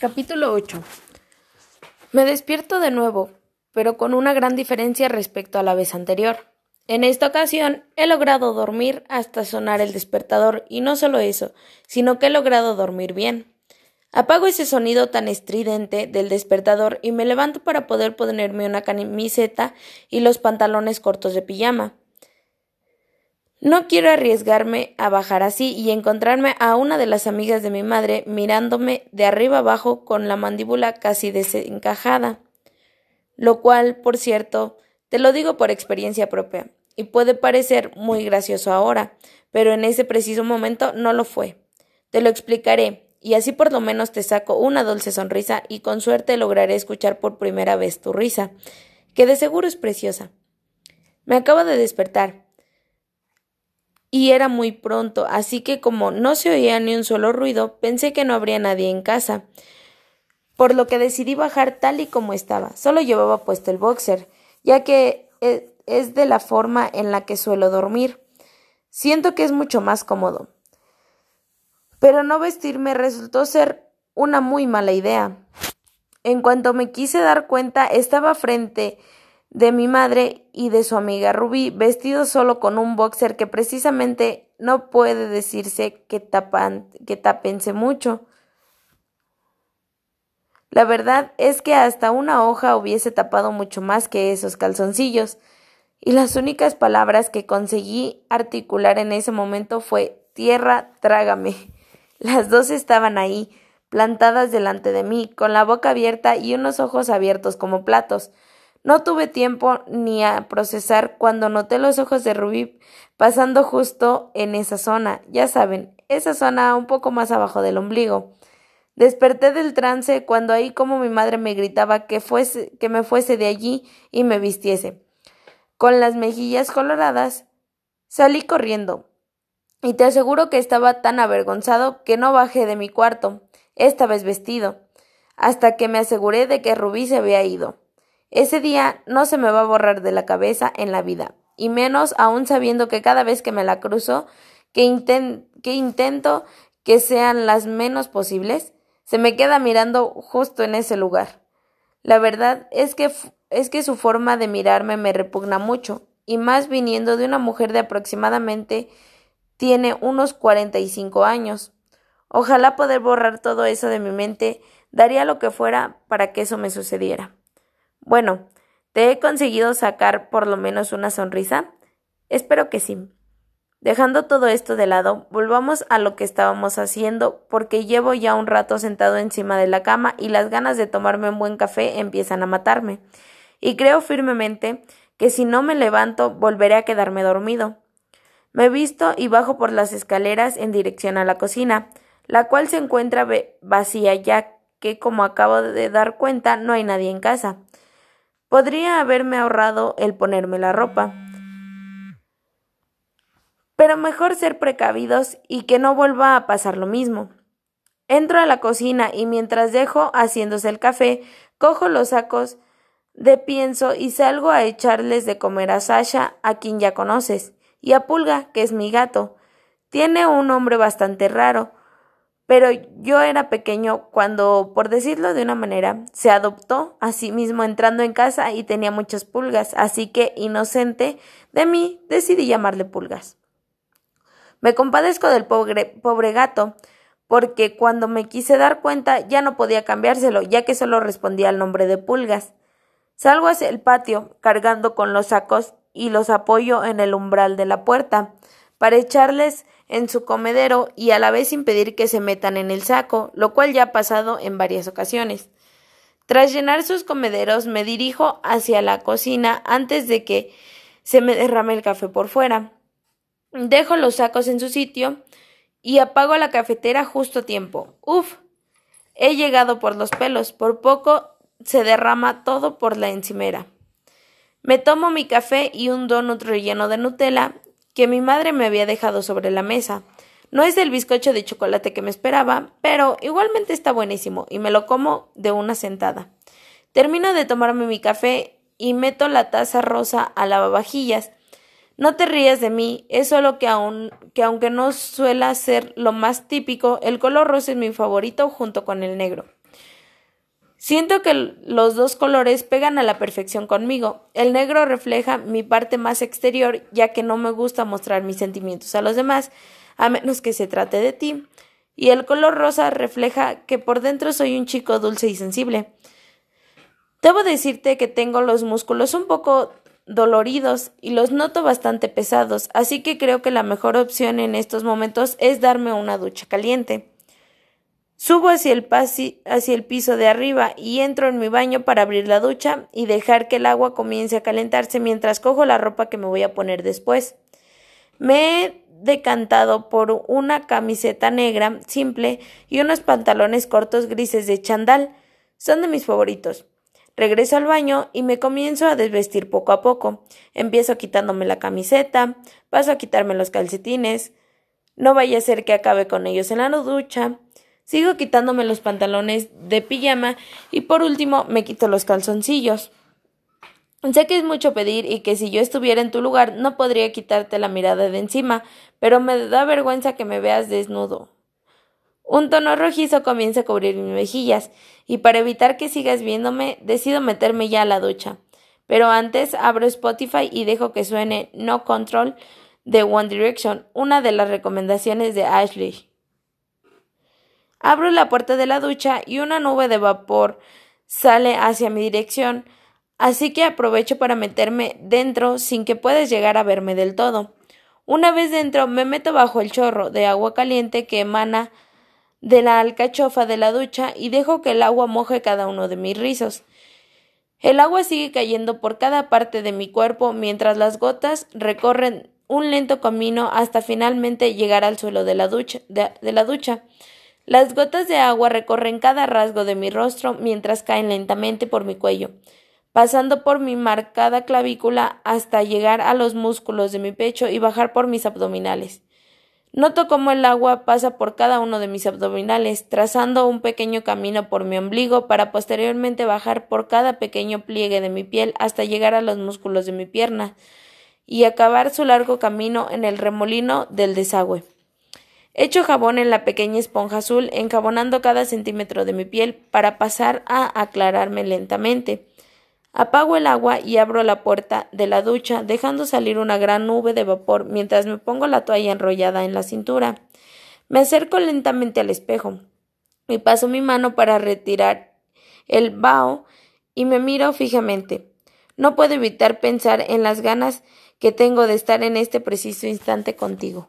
Capítulo 8 Me despierto de nuevo, pero con una gran diferencia respecto a la vez anterior. En esta ocasión he logrado dormir hasta sonar el despertador y no solo eso, sino que he logrado dormir bien. Apago ese sonido tan estridente del despertador y me levanto para poder ponerme una camiseta y los pantalones cortos de pijama. No quiero arriesgarme a bajar así y encontrarme a una de las amigas de mi madre mirándome de arriba abajo con la mandíbula casi desencajada. Lo cual, por cierto, te lo digo por experiencia propia, y puede parecer muy gracioso ahora, pero en ese preciso momento no lo fue. Te lo explicaré, y así por lo menos te saco una dulce sonrisa y con suerte lograré escuchar por primera vez tu risa, que de seguro es preciosa. Me acabo de despertar y era muy pronto, así que como no se oía ni un solo ruido, pensé que no habría nadie en casa, por lo que decidí bajar tal y como estaba. Solo llevaba puesto el boxer, ya que e, es de la forma en la que suelo dormir. Siento que es mucho más cómodo. Pero no vestirme resultó ser una muy mala idea. En cuanto me quise dar cuenta, estaba frente de mi madre y de su amiga Rubí, vestido solo con un boxer que precisamente no puede decirse que, tapan, que tapense mucho. La verdad es que hasta una hoja hubiese tapado mucho más que esos calzoncillos, y las únicas palabras que conseguí articular en ese momento fue tierra, trágame. Las dos estaban ahí, plantadas delante de mí, con la boca abierta y unos ojos abiertos como platos. No tuve tiempo ni a procesar cuando noté los ojos de Rubí pasando justo en esa zona, ya saben, esa zona un poco más abajo del ombligo. Desperté del trance cuando ahí como mi madre me gritaba que fuese, que me fuese de allí y me vistiese. Con las mejillas coloradas, salí corriendo. Y te aseguro que estaba tan avergonzado que no bajé de mi cuarto, esta vez vestido, hasta que me aseguré de que Rubí se había ido. Ese día no se me va a borrar de la cabeza en la vida, y menos aún sabiendo que cada vez que me la cruzo, que, intento que sean las menos posibles, se me queda mirando justo en ese lugar. La verdad es que es que su forma de mirarme me repugna mucho, y más viniendo de una mujer de aproximadamente tiene unos cuarenta y cinco años. Ojalá poder borrar todo eso de mi mente, daría lo que fuera para que eso me sucediera. Bueno, ¿te he conseguido sacar por lo menos una sonrisa? Espero que sí. Dejando todo esto de lado, volvamos a lo que estábamos haciendo, porque llevo ya un rato sentado encima de la cama y las ganas de tomarme un buen café empiezan a matarme. Y creo firmemente que si no me levanto volveré a quedarme dormido. Me visto y bajo por las escaleras en dirección a la cocina, la cual se encuentra vacía ya que, como acabo de dar cuenta, no hay nadie en casa. Podría haberme ahorrado el ponerme la ropa. Pero mejor ser precavidos y que no vuelva a pasar lo mismo. Entro a la cocina y mientras dejo haciéndose el café, cojo los sacos de pienso y salgo a echarles de comer a Sasha, a quien ya conoces, y a Pulga, que es mi gato. Tiene un nombre bastante raro, pero yo era pequeño cuando, por decirlo de una manera, se adoptó a sí mismo entrando en casa y tenía muchas pulgas, así que, inocente de mí, decidí llamarle pulgas. Me compadezco del pobre, pobre gato, porque cuando me quise dar cuenta ya no podía cambiárselo, ya que solo respondía al nombre de pulgas. Salgo hacia el patio, cargando con los sacos y los apoyo en el umbral de la puerta, para echarles en su comedero y a la vez impedir que se metan en el saco, lo cual ya ha pasado en varias ocasiones. Tras llenar sus comederos me dirijo hacia la cocina antes de que se me derrame el café por fuera. Dejo los sacos en su sitio y apago la cafetera justo a tiempo. Uf. He llegado por los pelos. Por poco se derrama todo por la encimera. Me tomo mi café y un donut relleno de Nutella que mi madre me había dejado sobre la mesa. No es el bizcocho de chocolate que me esperaba, pero igualmente está buenísimo y me lo como de una sentada. Termino de tomarme mi café y meto la taza rosa a lavavajillas. No te rías de mí, es solo que, aun, que aunque no suela ser lo más típico, el color rosa es mi favorito junto con el negro. Siento que los dos colores pegan a la perfección conmigo. El negro refleja mi parte más exterior, ya que no me gusta mostrar mis sentimientos a los demás, a menos que se trate de ti. Y el color rosa refleja que por dentro soy un chico dulce y sensible. Debo decirte que tengo los músculos un poco doloridos y los noto bastante pesados, así que creo que la mejor opción en estos momentos es darme una ducha caliente. Subo hacia el, hacia el piso de arriba y entro en mi baño para abrir la ducha y dejar que el agua comience a calentarse mientras cojo la ropa que me voy a poner después. Me he decantado por una camiseta negra simple y unos pantalones cortos grises de chandal. Son de mis favoritos. Regreso al baño y me comienzo a desvestir poco a poco. Empiezo quitándome la camiseta, paso a quitarme los calcetines. No vaya a ser que acabe con ellos en la ducha. Sigo quitándome los pantalones de pijama y por último me quito los calzoncillos. Sé que es mucho pedir y que si yo estuviera en tu lugar no podría quitarte la mirada de encima, pero me da vergüenza que me veas desnudo. Un tono rojizo comienza a cubrir mis mejillas, y para evitar que sigas viéndome, decido meterme ya a la ducha. Pero antes abro Spotify y dejo que suene No Control de One Direction, una de las recomendaciones de Ashley. Abro la puerta de la ducha y una nube de vapor sale hacia mi dirección, así que aprovecho para meterme dentro sin que puedas llegar a verme del todo. Una vez dentro me meto bajo el chorro de agua caliente que emana de la alcachofa de la ducha y dejo que el agua moje cada uno de mis rizos. El agua sigue cayendo por cada parte de mi cuerpo mientras las gotas recorren un lento camino hasta finalmente llegar al suelo de la ducha. De, la ducha. Las gotas de agua recorren cada rasgo de mi rostro mientras caen lentamente por mi cuello, pasando por mi marcada clavícula hasta llegar a los músculos de mi pecho y bajar por mis abdominales. Noto cómo el agua pasa por cada uno de mis abdominales, trazando un pequeño camino por mi ombligo para posteriormente bajar por cada pequeño pliegue de mi piel hasta llegar a los músculos de mi pierna y acabar su largo camino en el remolino del desagüe. Echo jabón en la pequeña esponja azul, enjabonando cada centímetro de mi piel para pasar a aclararme lentamente. Apago el agua y abro la puerta de la ducha, dejando salir una gran nube de vapor mientras me pongo la toalla enrollada en la cintura. Me acerco lentamente al espejo y paso mi mano para retirar el vaho y me miro fijamente. No puedo evitar pensar en las ganas que tengo de estar en este preciso instante contigo.